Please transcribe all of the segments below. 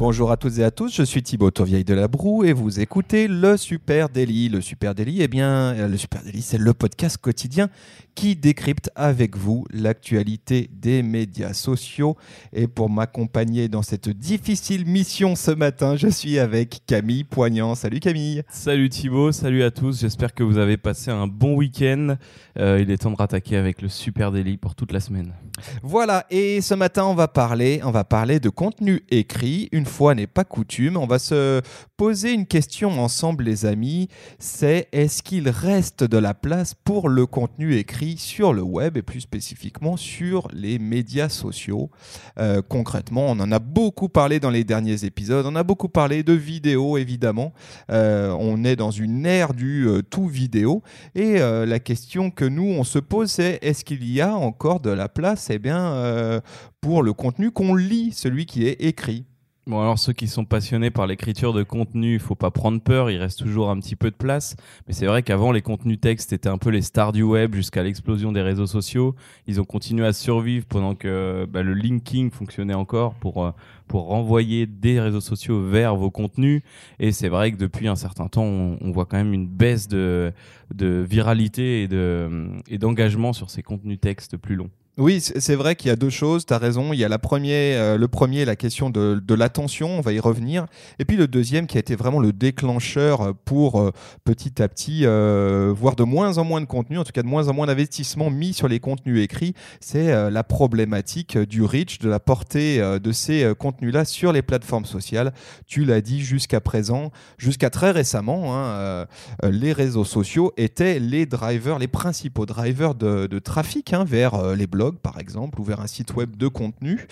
Bonjour à toutes et à tous, je suis Thibaut Tourvieille de la Broue et vous écoutez le Super Daily. Le Super Daily, eh bien, euh, le Super Daily, c'est le podcast quotidien qui décrypte avec vous l'actualité des médias sociaux. Et pour m'accompagner dans cette difficile mission ce matin, je suis avec Camille Poignant. Salut Camille. Salut Thibaut, salut à tous. J'espère que vous avez passé un bon week-end. Euh, il est temps de rattaquer avec le Super Daily pour toute la semaine. Voilà, et ce matin, on va parler, on va parler de contenu écrit. Une fois n'est pas coutume, on va se poser une question ensemble, les amis. C'est est-ce qu'il reste de la place pour le contenu écrit sur le web et plus spécifiquement sur les médias sociaux? Euh, Concrètement, on en a beaucoup parlé dans les derniers épisodes. On a beaucoup parlé de vidéos, évidemment. Euh, on est dans une ère du euh, tout vidéo. Et la question que nous, on se pose, c'est est-ce qu'il y a encore de la place eh bien, pour le contenu qu'on lit, celui qui est écrit? Bon, alors ceux qui sont passionnés par l'écriture de contenu, il faut pas prendre peur, il reste toujours un petit peu de place. Mais c'est vrai qu'avant, les contenus textes étaient un peu les stars du web jusqu'à l'explosion des réseaux sociaux. Ils ont continué à survivre pendant que bah, le linking fonctionnait encore pour, euh, pour renvoyer des réseaux sociaux vers vos contenus. Et c'est vrai que depuis un certain temps, on, on voit quand même une baisse de, de viralité et de- et d'engagement sur ces contenus textes plus longs. Oui, c'est vrai qu'il y a deux choses, tu as raison. Il y a la premier, euh, le premier, la question de, l'attention, on va y revenir. Et puis le deuxième qui a été vraiment le déclencheur euh, pour euh, petit à petit euh, voir de moins en moins de contenu, en tout cas de moins en moins d'investissement mis sur les contenus écrits, c'est la problématique du reach, de la portée de ces contenus-là sur les plateformes sociales. Tu l'as dit jusqu'à présent, jusqu'à très récemment, hein, les réseaux sociaux étaient les drivers, les principaux drivers de, trafic hein, vers les blogs, par exemple, ou vers un site web de contenu.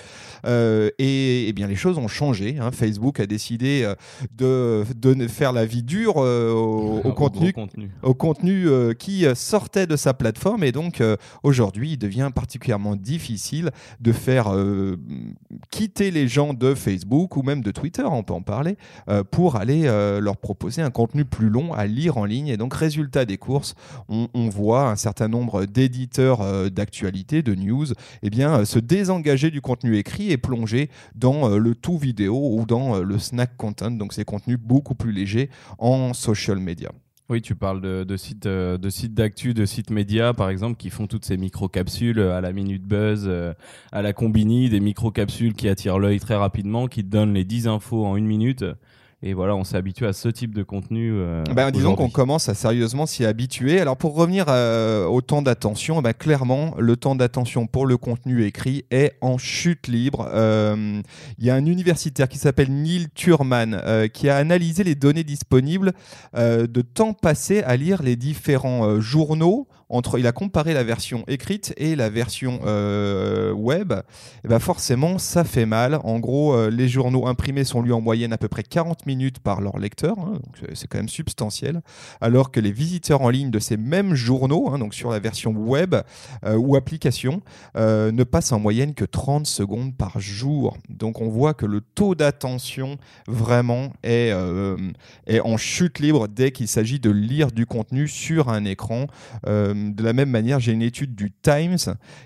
Euh, et, eh bien, les choses ont changé. hein. Facebook a décidé euh, de, de faire la vie dure euh, au, contenu au contenu euh, qui sortait de sa plateforme et donc aujourd'hui il devient particulièrement difficile de faire quitter les gens de Facebook ou même de Twitter, on peut en parler, pour aller leur proposer un contenu plus long à lire en ligne et donc résultat des courses, on, on voit un certain nombre d'éditeurs d'actualité, de news, eh bien, euh, se désengager du contenu écrit et plonger dans euh, le tout vidéo ou dans euh, le snack content, donc ces contenus beaucoup plus légers en social media. Oui, tu parles de, sites de d'actu, de sites médias, par exemple, qui font toutes ces micro-capsules à la minute buzz, à la combini, des micro-capsules qui attirent l'œil très rapidement, qui te donnent les 10 infos en une minute. Et voilà, on s'est habitué à ce type de contenu. euh, Ben, disons qu'on commence à sérieusement s'y habituer. Alors pour revenir euh, au temps d'attention, ben, clairement le temps d'attention pour le contenu écrit est en chute libre. Euh, Il y a un universitaire qui s'appelle Neil Turman euh, qui a analysé les données disponibles de temps passé à lire les différents journaux. Entre, il a comparé la version écrite et la version euh, web. Ben forcément, ça fait mal. En gros, euh, les journaux imprimés sont lus en moyenne à peu près 40 minutes par leur lecteur, hein, c'est- quand même substantiel, alors que les visiteurs en ligne de ces mêmes journaux, hein, donc sur la version web euh, ou application, ne passent en moyenne que 30 secondes par jour. Donc on voit que le taux d'attention vraiment est, en chute libre dès qu'il s'agit de lire du contenu sur un écran. De la même manière, j'ai une étude du Times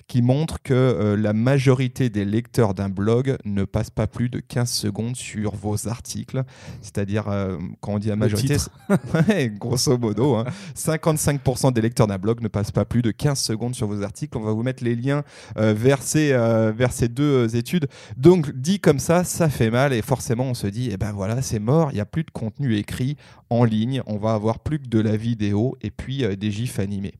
qui montre que euh, la majorité des lecteurs d'un blog ne passent pas plus de 15 secondes sur vos articles. C'est-à-dire, euh, quand on dit la majorité, Ouais, grosso modo, hein, 55% des lecteurs d'un blog ne passent pas plus de 15 secondes sur vos articles. On va vous mettre les liens euh, vers, ces, euh, vers ces deux euh, études. Donc, dit comme ça, ça fait mal et forcément, on se dit, eh ben voilà, c'est mort, il n'y a plus de contenu écrit en ligne, on va avoir plus que de la vidéo et puis euh, des gifs animés.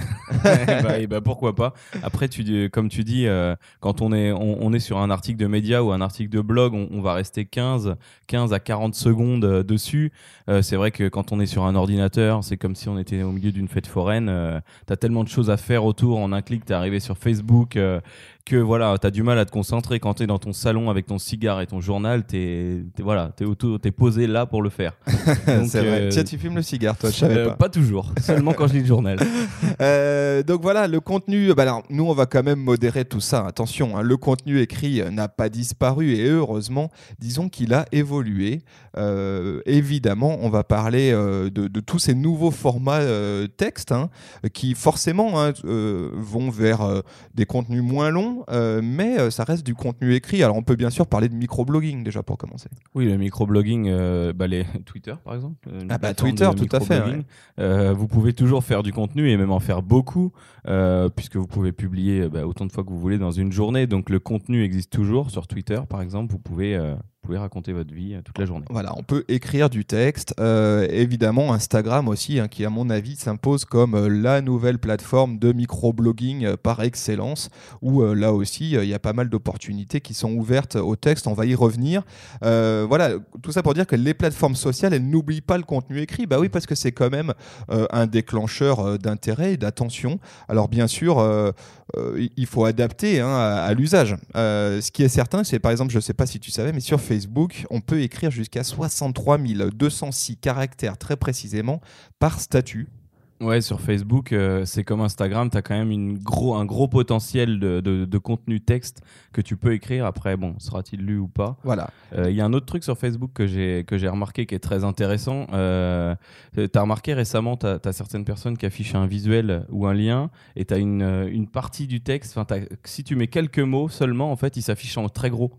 Bah, eh bah, pourquoi pas. Après, tu comme tu dis, euh, quand on est, on, est sur un article de média ou un article de blog, on, va rester 15, 15 à 40 secondes euh, dessus. Euh, c'est vrai que quand on est sur un ordinateur, c'est comme si on était au milieu d'une fête foraine. Euh, T'as tellement de choses à faire autour. En un clic, t'es arrivé sur Facebook. Euh, que voilà, tu as du mal à te concentrer quand tu es dans ton salon avec ton cigare et ton journal, tu es, voilà, posé là pour le faire. c'est vrai. Tiens, tu fumes le cigare, toi, je savais pas. Pas toujours, seulement quand je lis le journal. donc voilà, le contenu, bah alors, nous on va quand même modérer tout ça. Attention, hein, le contenu écrit n'a pas disparu et heureusement, disons qu'il a évolué. évidemment, on va parler de, de, tous ces nouveaux formats texte hein, qui forcément hein, vont vers des contenus moins longs, mais ça reste du contenu écrit. Alors on peut bien sûr parler de microblogging déjà pour commencer. Oui, le microblogging, bah, les Twitter par exemple. Ah bah Twitter, tout à fait. vous pouvez toujours faire du contenu et même en faire beaucoup, puisque vous pouvez publier bah, autant de fois que vous voulez dans une journée. Donc le contenu existe toujours sur Twitter, par exemple. Vous pouvez pouvez raconter votre vie euh, toute la journée. Voilà, on peut écrire du texte. Euh, évidemment, Instagram aussi, hein, qui à mon avis s'impose comme euh, la nouvelle plateforme de microblogging par excellence, où là aussi, il y a pas mal d'opportunités qui sont ouvertes au texte. On va y revenir. voilà, tout ça pour dire que les plateformes sociales, elles n'oublient pas le contenu écrit. Bah oui, parce que c'est quand même un déclencheur d'intérêt et d'attention. Alors bien sûr, il faut adapter hein, à, l'usage. ce qui est certain, c'est par exemple, je ne sais pas si tu savais, mais sur Facebook, on peut écrire jusqu'à 63 206 caractères très précisément par statut. Ouais, sur Facebook, euh, c'est comme Instagram, tu as quand même une gros, un gros potentiel de, contenu texte que tu peux écrire. Après, bon, sera-t-il lu ou pas? Voilà. Euh, il y a un autre truc sur Facebook que j'ai remarqué qui est très intéressant. Euh, tu as remarqué récemment, tu as, certaines personnes qui affichent un visuel ou un lien et tu as une, une, partie du texte. Si tu mets quelques mots seulement, en fait, il s'affiche en très gros.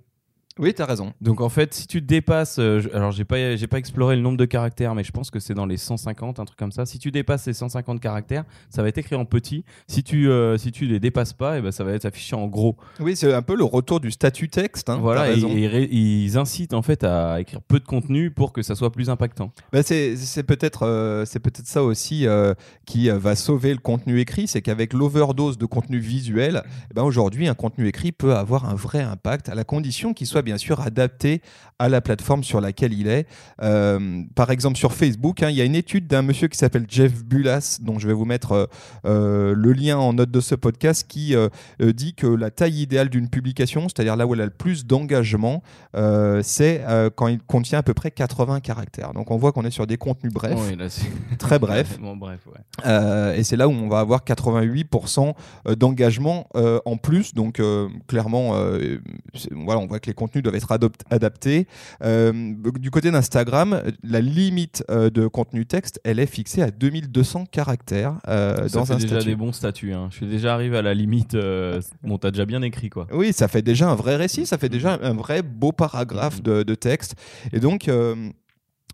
Oui, tu as raison. Donc en fait, si tu dépasses, euh, alors j'ai pas, j'ai pas exploré le nombre de caractères, mais je pense que c'est dans les 150, un truc comme ça. Si tu dépasses ces 150 caractères, ça va être écrit en petit. Si tu, euh, si tu les dépasses pas, et eh ben ça va être affiché en gros. Oui, c'est un peu le retour du statut texte. Hein, voilà, et, ils incitent en fait à écrire peu de contenu pour que ça soit plus impactant. Bah, c'est, peut-être, euh, c'est peut-être ça aussi qui va sauver le contenu écrit, c'est qu'avec l'overdose de contenu visuel, eh ben aujourd'hui un contenu écrit peut avoir un vrai impact à la condition qu'il soit bien sûr adapté à la plateforme sur laquelle il est. Euh, par exemple, sur Facebook, hein, il y a une étude d'un monsieur qui s'appelle Jeff Bulas, dont je vais vous mettre euh, euh, le lien en note de ce podcast, qui dit que la taille idéale d'une publication, c'est-à-dire là où elle a le plus d'engagement, c'est quand il contient à peu près 80 caractères. Donc on voit qu'on est sur des contenus brefs, très brefs. bref, et c'est là où on va avoir 88% d'engagement en plus. Donc clairement, voilà, on voit que les contenus doivent être adaptés. Euh, du côté d'Instagram, la limite euh, de contenu texte, elle est fixée à 2200 caractères euh, ça fait déjà des bons statuts. Hein. Je suis déjà arrivé à la limite. bon, t'as déjà bien écrit quoi. Oui, ça fait déjà un vrai récit, ça fait déjà un vrai beau paragraphe de, de texte. Et donc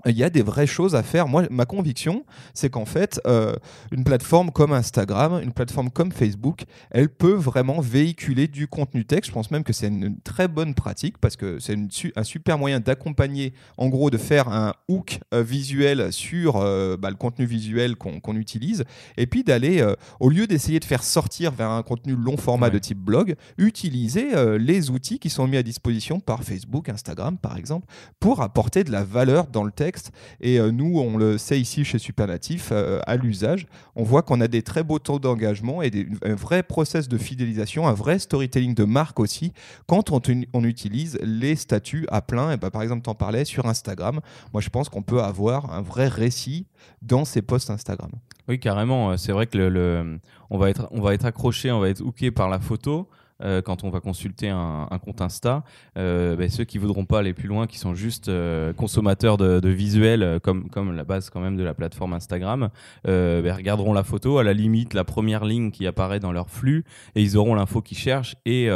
il y a des vraies choses à faire. Moi, ma conviction, c'est qu'en fait, euh, une plateforme comme Instagram, une plateforme comme Facebook, elle peut vraiment véhiculer du contenu texte. Je pense même que c'est une, très bonne pratique parce que c'est un super moyen d'accompagner, en gros, de faire un hook euh, visuel sur euh, bah, le contenu visuel qu'on utilise, et puis d'aller, au lieu d'essayer de faire sortir vers un contenu long format de type blog, utiliser les outils qui sont mis à disposition par Facebook, Instagram, par exemple, pour apporter de la valeur dans le texte et euh, nous, on le sait ici chez Superlatif, euh, à l'usage, on voit qu'on a des très beaux taux d'engagement et un vrai process de fidélisation, un vrai storytelling de marque aussi, quand on, utilise les statuts à plein. Et bah, par exemple, tu en parlais sur Instagram. Moi, je pense qu'on peut avoir un vrai récit dans ces posts Instagram. Oui, carrément. C'est vrai que le, on, va être, va être accroché, on va être hooké par la photo. Euh, quand on va consulter un, compte Insta, euh, ben, ceux qui voudront pas aller plus loin, qui sont juste euh, consommateurs de, visuels, comme, la base quand même de la plateforme Instagram, ben, regarderont la photo, à la limite la première ligne qui apparaît dans leur flux, et ils auront l'info qu'ils cherchent et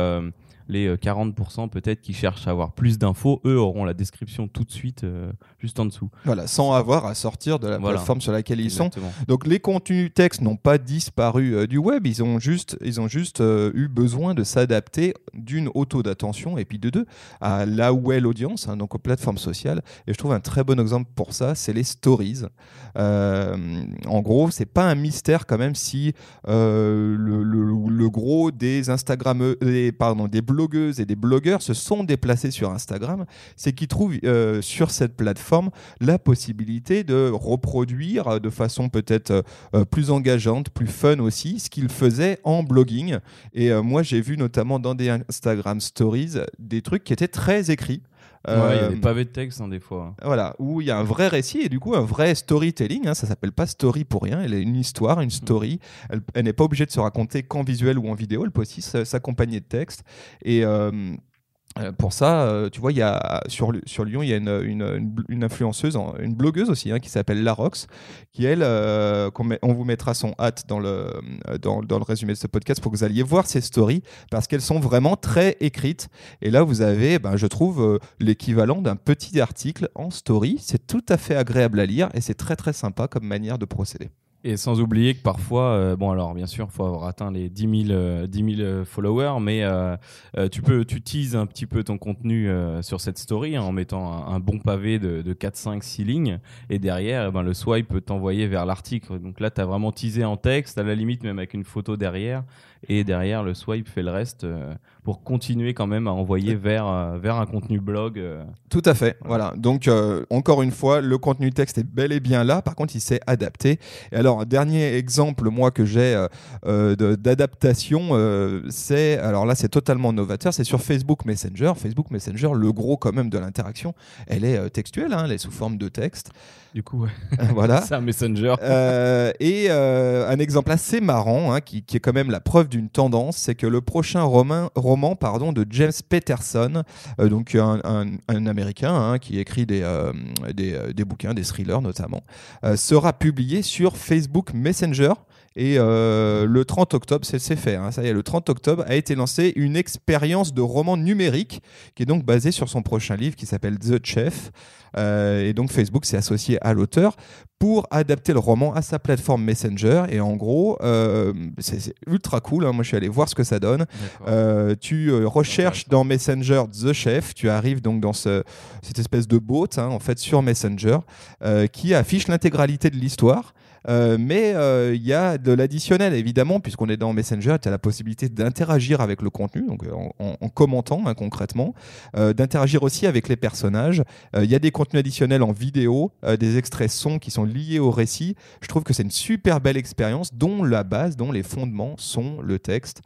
les 40% euh, peut-être qui cherchent à avoir plus d'infos, eux auront la description tout de suite euh, juste en dessous. Voilà, sans avoir à sortir de la plateforme sur laquelle ils sont. Donc les contenus texte n'ont pas disparu euh, du web, ils ont juste, ils ont juste eu besoin de s'adapter d'une auto d'attention et puis de deux à là où est l'audience, hein, donc aux plateformes sociales. Et je trouve un très bon exemple pour ça, c'est les stories. en gros, c'est pas un mystère quand même si le, le, gros des Instagram, pardon, des blogs blogueuses et des blogueurs se sont déplacés sur Instagram, c'est qu'ils trouvent euh, sur cette plateforme la possibilité de reproduire euh, de façon peut-être euh, plus engageante, plus fun aussi, ce qu'ils faisaient en blogging. Et moi, j'ai vu notamment dans des Instagram Stories des trucs qui étaient très écrits. Ouais, il y a des pavés de texte hein, des fois. Voilà, où il y a un vrai récit et du coup un vrai storytelling. Hein, ça s'appelle pas story pour rien. Elle est une histoire, une story. Elle, n'est pas obligée de se raconter qu'en visuel ou en vidéo. Elle peut aussi s'accompagner de texte. Et euh, pour ça, euh, tu vois, y a, sur, Lyon, il y a une, influenceuse, une blogueuse aussi, hein, qui s'appelle Larox, qui elle, euh, on, vous mettra son hâte dans le, dans, le résumé de ce podcast pour que vous alliez voir ses stories, parce qu'elles sont vraiment très écrites. Et là, vous avez, ben, je trouve, l'équivalent d'un petit article en story. C'est tout à fait agréable à lire et c'est très très sympa comme manière de procéder. Et sans oublier que parfois, euh, bon alors bien sûr, il faut avoir atteint les 10 000, euh, followers, mais euh, tu peux, tu teases un petit peu ton contenu sur cette story hein, en mettant un, bon pavé de, de, 4, 5, 6 lignes, et derrière, eh ben, le swipe peut t'envoyer vers l'article. Donc là, tu as vraiment teasé en texte, à la limite même avec une photo derrière, et derrière, le swipe fait le reste pour continuer quand même à envoyer vers, euh, vers un contenu blog. Euh. Tout à fait. Voilà. Donc, euh, encore une fois, le contenu texte est bel et bien là. Par contre, il s'est adapté. Et alors, un dernier exemple, moi, que j'ai d'adaptation, c'est. Alors là, c'est totalement novateur. C'est sur Facebook Messenger. Facebook Messenger, le gros quand même de l'interaction, elle est textuelle. Hein, elle est sous forme de texte. Du coup, ouais. voilà. c'est un Messenger. et un exemple assez marrant, hein, qui, qui, est quand même la preuve d'une tendance, c'est que le prochain roman pardon, de James Peterson, euh, donc un, Américain hein, qui écrit des, euh, euh, des, bouquins, des thrillers notamment, sera publié sur Facebook Messenger. Et le 30 octobre, c'est fait. Hein, ça y est, le 30 octobre a été lancé une expérience de roman numérique qui est donc basée sur son prochain livre qui s'appelle The Chef. et donc Facebook s'est associé à l'auteur pour adapter le roman à sa plateforme Messenger. Et en gros, euh, c'est ultra cool. Hein. Moi, je suis allé voir ce que ça donne. Euh, tu euh, recherches dans Messenger The Chef. Tu arrives donc dans ce, cette espèce de bot, hein, en fait, sur Messenger, qui affiche l'intégralité de l'histoire. Euh, mais euh, il y a de l'additionnel, évidemment, puisqu'on est dans Messenger, tu as la possibilité d'interagir avec le contenu, donc euh, en, commentant hein, concrètement, d'interagir aussi avec les personnages. Il y a des contenus additionnels en vidéo, des extraits son qui sont liés au récit. Je trouve que c'est une super belle expérience dont la base, dont les fondements sont le texte.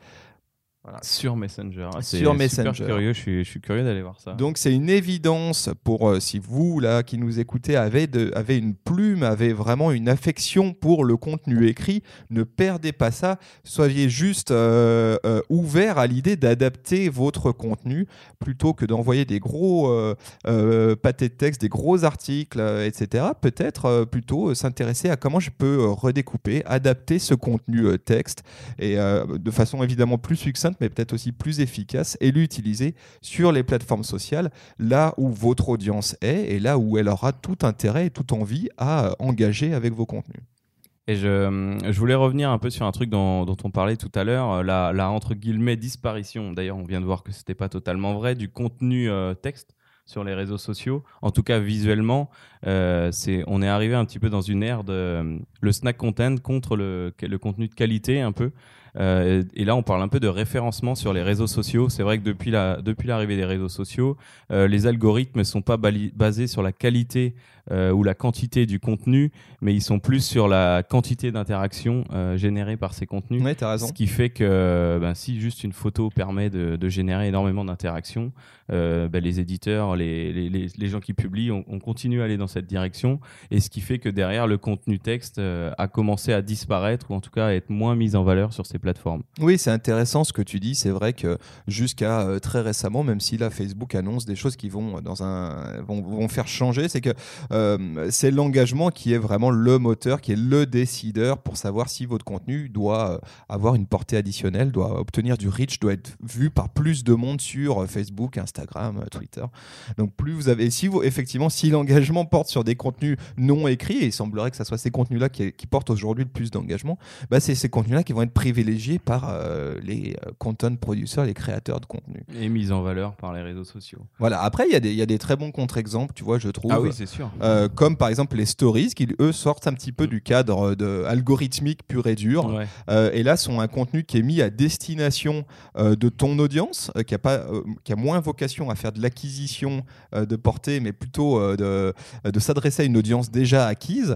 Sur Messenger. Ah, Sur Messenger. curieux, je suis, je suis curieux d'aller voir ça. Donc c'est une évidence pour euh, si vous là qui nous écoutez avez, de, avez une plume, avez vraiment une affection pour le contenu écrit, ne perdez pas ça. Soyez juste euh, euh, ouvert à l'idée d'adapter votre contenu plutôt que d'envoyer des gros pâtés de texte, des gros articles, etc. Peut-être plutôt s'intéresser à comment je peux redécouper, adapter ce contenu texte et de façon évidemment plus succincte mais peut-être aussi plus efficace, et l'utiliser sur les plateformes sociales, là où votre audience est et là où elle aura tout intérêt et toute envie à engager avec vos contenus. Et je, je, voulais revenir un peu sur un truc dont, on parlait tout à l'heure, la, la, entre guillemets disparition. D'ailleurs, on vient de voir que c'était pas totalement vrai du contenu euh, texte sur les réseaux sociaux. En tout cas, visuellement, euh, c'est, on est arrivé un petit peu dans une ère de le snack content contre le, le contenu de qualité un peu. Euh, et là, on parle un peu de référencement sur les réseaux sociaux. C'est vrai que depuis la depuis l'arrivée des réseaux sociaux, euh, les algorithmes ne sont pas basés sur la qualité euh, ou la quantité du contenu, mais ils sont plus sur la quantité d'interactions générées par ces contenus. Ouais, as raison. Ce qui fait que ben, si juste une photo permet de, de générer énormément d'interactions, ben, les éditeurs, les, les, les, gens qui publient, on, on, continue à aller dans cette direction. Et ce qui fait que derrière, le contenu texte a commencé à disparaître ou en tout cas à être moins mis en valeur sur ces Oui, c'est intéressant ce que tu dis. C'est vrai que jusqu'à euh, très récemment, même si là Facebook annonce des choses qui vont dans un vont, faire changer, c'est que euh, c'est l'engagement qui est vraiment le moteur, qui est le décideur pour savoir si votre contenu doit euh, avoir une portée additionnelle, doit obtenir du reach, doit être vu par plus de monde sur euh, Facebook, Instagram, Twitter. Donc plus vous avez, si vous effectivement, si l'engagement porte sur des contenus non écrits, et il semblerait que ce soit ces contenus-là qui, portent aujourd'hui le plus d'engagement, bah c'est ces contenus-là qui vont être privilégiés privilégiée par euh, les euh, content producers, les créateurs de contenu. Et mise en valeur par les réseaux sociaux. Voilà. Après, il y, a des- il y a des très bons contre-exemples, tu vois, je trouve. Ah oui, c'est sûr. Euh, comme par exemple les stories, qui eux sortent un petit peu du cadre de algorithmique pur et dur. Ouais. Euh, et là, sont un contenu qui est mis à destination de ton audience, qui, a pas, qui a moins vocation à faire de l'acquisition de portée, mais plutôt de, de s'adresser à une audience déjà acquise.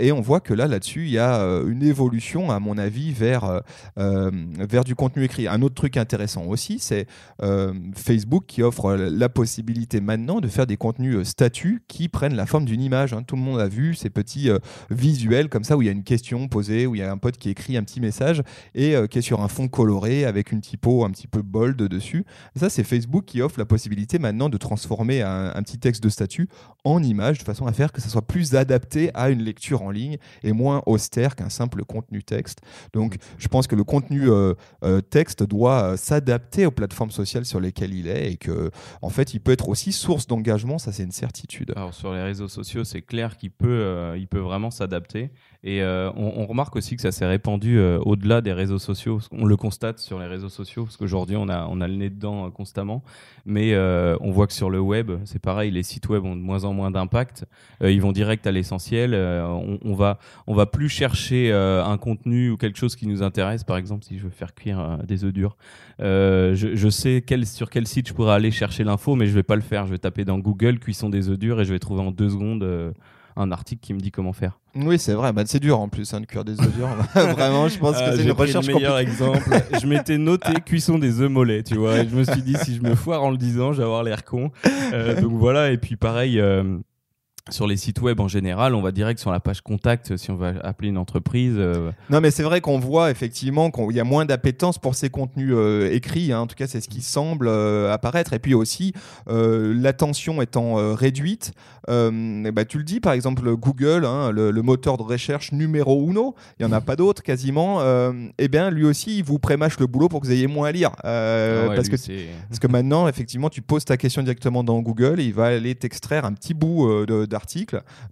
Et on voit que là, là-dessus, il y a une évolution, à mon avis, vers, vers du contenu écrit. Un autre truc intéressant aussi, c'est euh, Facebook qui offre la possibilité maintenant de faire des contenus euh, statuts qui prennent la forme d'une image. hein. Tout le monde a vu ces petits euh, visuels comme ça où il y a une question posée, où il y a un pote qui écrit un petit message et euh, qui est sur un fond coloré avec une typo un petit peu bold dessus. Ça, c'est Facebook qui offre la possibilité maintenant de transformer un, un petit texte de statut en image de façon à faire que ça soit plus adapté à une lecture en ligne et moins austère qu'un simple contenu texte. Donc, je pense que le contenu euh, euh, texte doit euh, s'adapter aux plateformes sociales sur lesquelles il est et que, en fait, il peut être aussi source d'engagement. Ça, c'est une certitude. Alors sur les réseaux sociaux, c'est clair qu'il peut, il peut vraiment s'adapter. Et on, remarque aussi que ça s'est répandu au-delà des réseaux sociaux. On le constate sur les réseaux sociaux, parce qu'aujourd'hui, on a, on a le nez dedans constamment. Mais on voit que sur le web, c'est pareil, les sites web ont de moins en moins d'impact. Ils vont direct à l'essentiel. On, on va, on va plus chercher un contenu ou quelque chose qui nous intéresse. Par exemple, si je veux faire cuire euh, des œufs durs, euh, je, je sais quel, sur quel site je pourrais aller chercher l'info, mais je vais pas le faire. Je vais taper dans Google cuisson des œufs durs et je vais trouver en deux secondes euh, un article qui me dit comment faire. Oui, c'est vrai. Bah, c'est dur en plus hein, de cuire des œufs durs. Vraiment, je pense Ah, que c'est une recherche le meilleur exemple. je m'étais noté cuisson des œufs mollets, tu vois. Et je me suis dit, si je me foire en le disant, je vais avoir l'air con. Euh, donc voilà. Et puis pareil, euh, sur les sites web en général, on va direct sur la page contact si on va appeler une entreprise. euh, Non, mais c'est vrai qu'on voit effectivement qu'il y a moins d'appétence pour ces contenus euh, écrits. hein. En tout cas, c'est ce qui semble euh, apparaître. Et puis aussi, euh, l'attention étant euh, réduite, euh, ben, tu le dis, par exemple, Google, hein, le, le moteur de recherche numéro uno, il n'y en a pas d'autres quasiment, euh, eh bien, lui aussi, il vous prémâche le boulot pour que vous ayez moins à lire. Euh, ah ouais, parce que c'est- Parce que maintenant, effectivement, tu poses ta question directement dans Google et il va aller t'extraire un petit bout euh, de-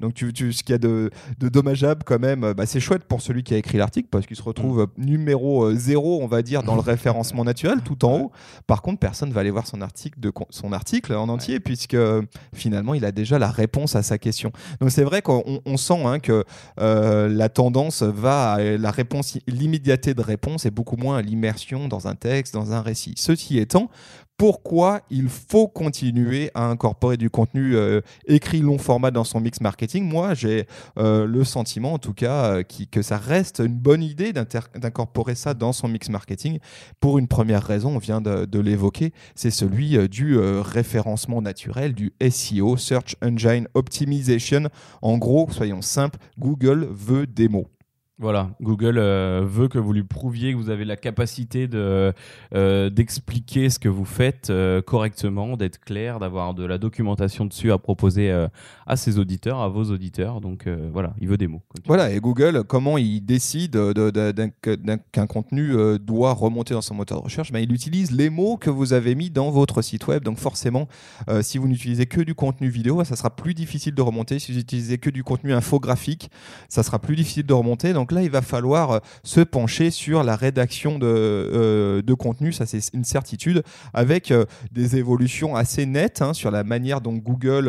Donc, tu, tu- ce qu'il y a de, de dommageable quand même, euh, bah, c'est chouette pour celui qui a écrit l'article parce qu'il se retrouve euh, numéro euh, zéro, on va dire, dans le référencement naturel, tout en haut. Par contre, personne va aller voir son article, de, son article en entier puisque finalement, il a déjà la réponse à sa question. Donc, c'est vrai qu'on on- on sent hein, que euh, la tendance va à la réponse, l'immédiateté de réponse et beaucoup moins à l'immersion dans un texte, dans un récit. Ceci étant, pourquoi il faut continuer à incorporer du contenu euh, écrit long format dans son mix marketing. Moi, j'ai euh, le sentiment, en tout cas, euh, que ça reste une bonne idée d'incorporer ça dans son mix marketing. Pour une première raison, on vient de, de l'évoquer, c'est celui du référencement naturel, du SEO, Search Engine Optimization. En gros, soyons simples, Google veut des mots. Voilà, Google euh, veut que vous lui prouviez que vous avez la capacité de euh, d'expliquer ce que vous faites euh, correctement, d'être clair, d'avoir de la documentation dessus à proposer à ses auditeurs, à vos auditeurs. Donc voilà, il veut des mots. Voilà, et Google, comment il décide qu'un contenu doit remonter dans son moteur de recherche? Ben, Il utilise les mots que vous avez mis dans votre site web. Donc forcément, si vous n'utilisez que du contenu vidéo, ça sera plus difficile de remonter. Si vous utilisez que du contenu infographique, ça sera plus difficile de remonter. Donc là, il va falloir euh, se pencher sur la rédaction de, euh, de contenu, ça c'est une certitude, avec euh, des évolutions assez nettes hein, sur la manière dont Google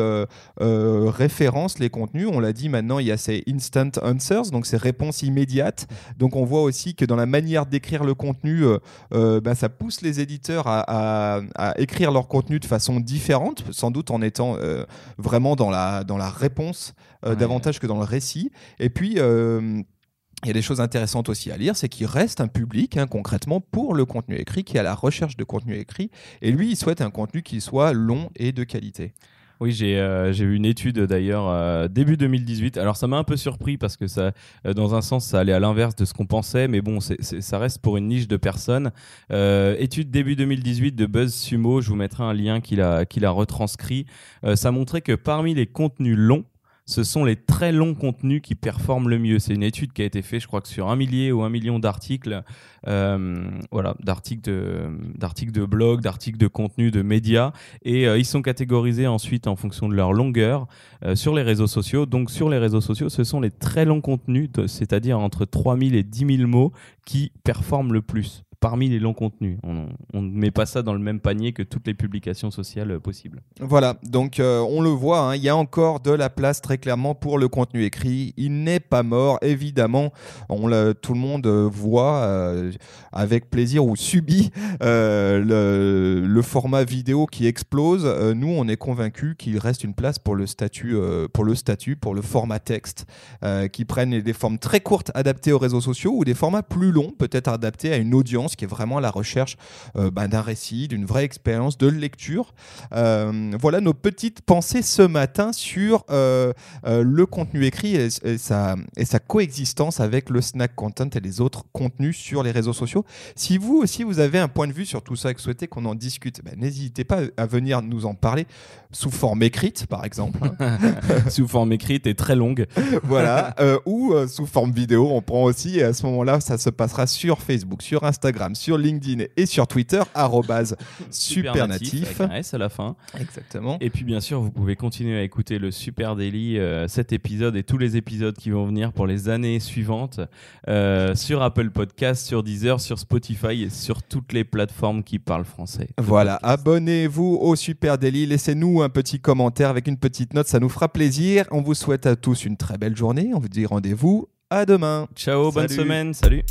référence les contenus. On l'a dit maintenant, il y a ces instant answers, donc ces réponses immédiates. Donc on voit aussi que dans la manière d'écrire le contenu, euh, bah, ça pousse les éditeurs à, à- à écrire leur contenu de façon différente, sans doute en étant euh, vraiment dans la, dans la réponse euh, Ouais. davantage que dans le récit. Et puis... il y a des choses intéressantes aussi à lire, c'est qu'il reste un public hein, concrètement pour le contenu écrit, qui est à la recherche de contenu écrit, et lui, il souhaite un contenu qui soit long et de qualité. Oui, j'ai euh, vu une étude d'ailleurs euh, début 2018. Alors ça m'a un peu surpris parce que ça, euh, dans un sens, ça allait à l'inverse de ce qu'on pensait, mais bon, ça reste pour une niche de personnes. Euh, étude début 2018 de Buzz Sumo, je vous mettrai un lien qu'il a, qu'il a retranscrit. Ça montrait que parmi les contenus longs, ce sont les très longs contenus qui performent le mieux. C'est une étude qui a été faite, je crois sur un millier ou un million d'articles, euh, voilà, d'articles de, d'articles de blog, d'articles de contenu, de médias, et euh, ils sont catégorisés ensuite en fonction de leur longueur euh, sur les réseaux sociaux. Donc sur les réseaux sociaux, ce sont les très longs contenus, c'est-à-dire entre 3000 et 10 000 mots, qui performent le plus parmi les longs contenus. On ne met pas ça dans le même panier que toutes les publications sociales euh, possibles. Voilà, donc euh, on le voit, hein, il y a encore de la place très clairement pour le contenu écrit. Il n'est pas mort, évidemment. On tout le monde euh, voit avec plaisir ou subit le, format vidéo qui explose. nous, on est convaincus qu'il reste une place pour le statut, pour le statut, pour le format texte, qui prennent des formes très courtes adaptées aux réseaux sociaux ou des formats plus longs, peut-être adaptés à une audience qui est vraiment la recherche euh, bah, d'un récit, d'une vraie expérience de lecture. Euh, voilà nos petites pensées ce matin sur euh, le contenu écrit et, sa, et sa coexistence avec le snack content et les autres contenus sur les réseaux sociaux. Si vous aussi vous avez un point de vue sur tout ça et que vous souhaitez qu'on en discute, bah, n'hésitez pas à venir nous en parler sous forme écrite, par exemple. Hein. sous forme écrite et très longue. voilà. ou sous forme vidéo, on prend aussi. Et à ce moment-là, ça se passera sur Facebook, sur Instagram sur LinkedIn et sur Twitter, supernatif. S à la fin. Exactement. Et puis bien sûr, vous pouvez continuer à écouter le Super Daily, euh, cet épisode et tous les épisodes qui vont venir pour les années suivantes euh, sur Apple Podcast, sur Deezer, sur Spotify et sur toutes les plateformes qui parlent français. Voilà, abonnez-vous au Super Daily, laissez-nous un petit commentaire avec une petite note, ça nous fera plaisir. On vous souhaite à tous une très belle journée, on vous dit rendez-vous à demain. Ciao, bonne semaine, salut.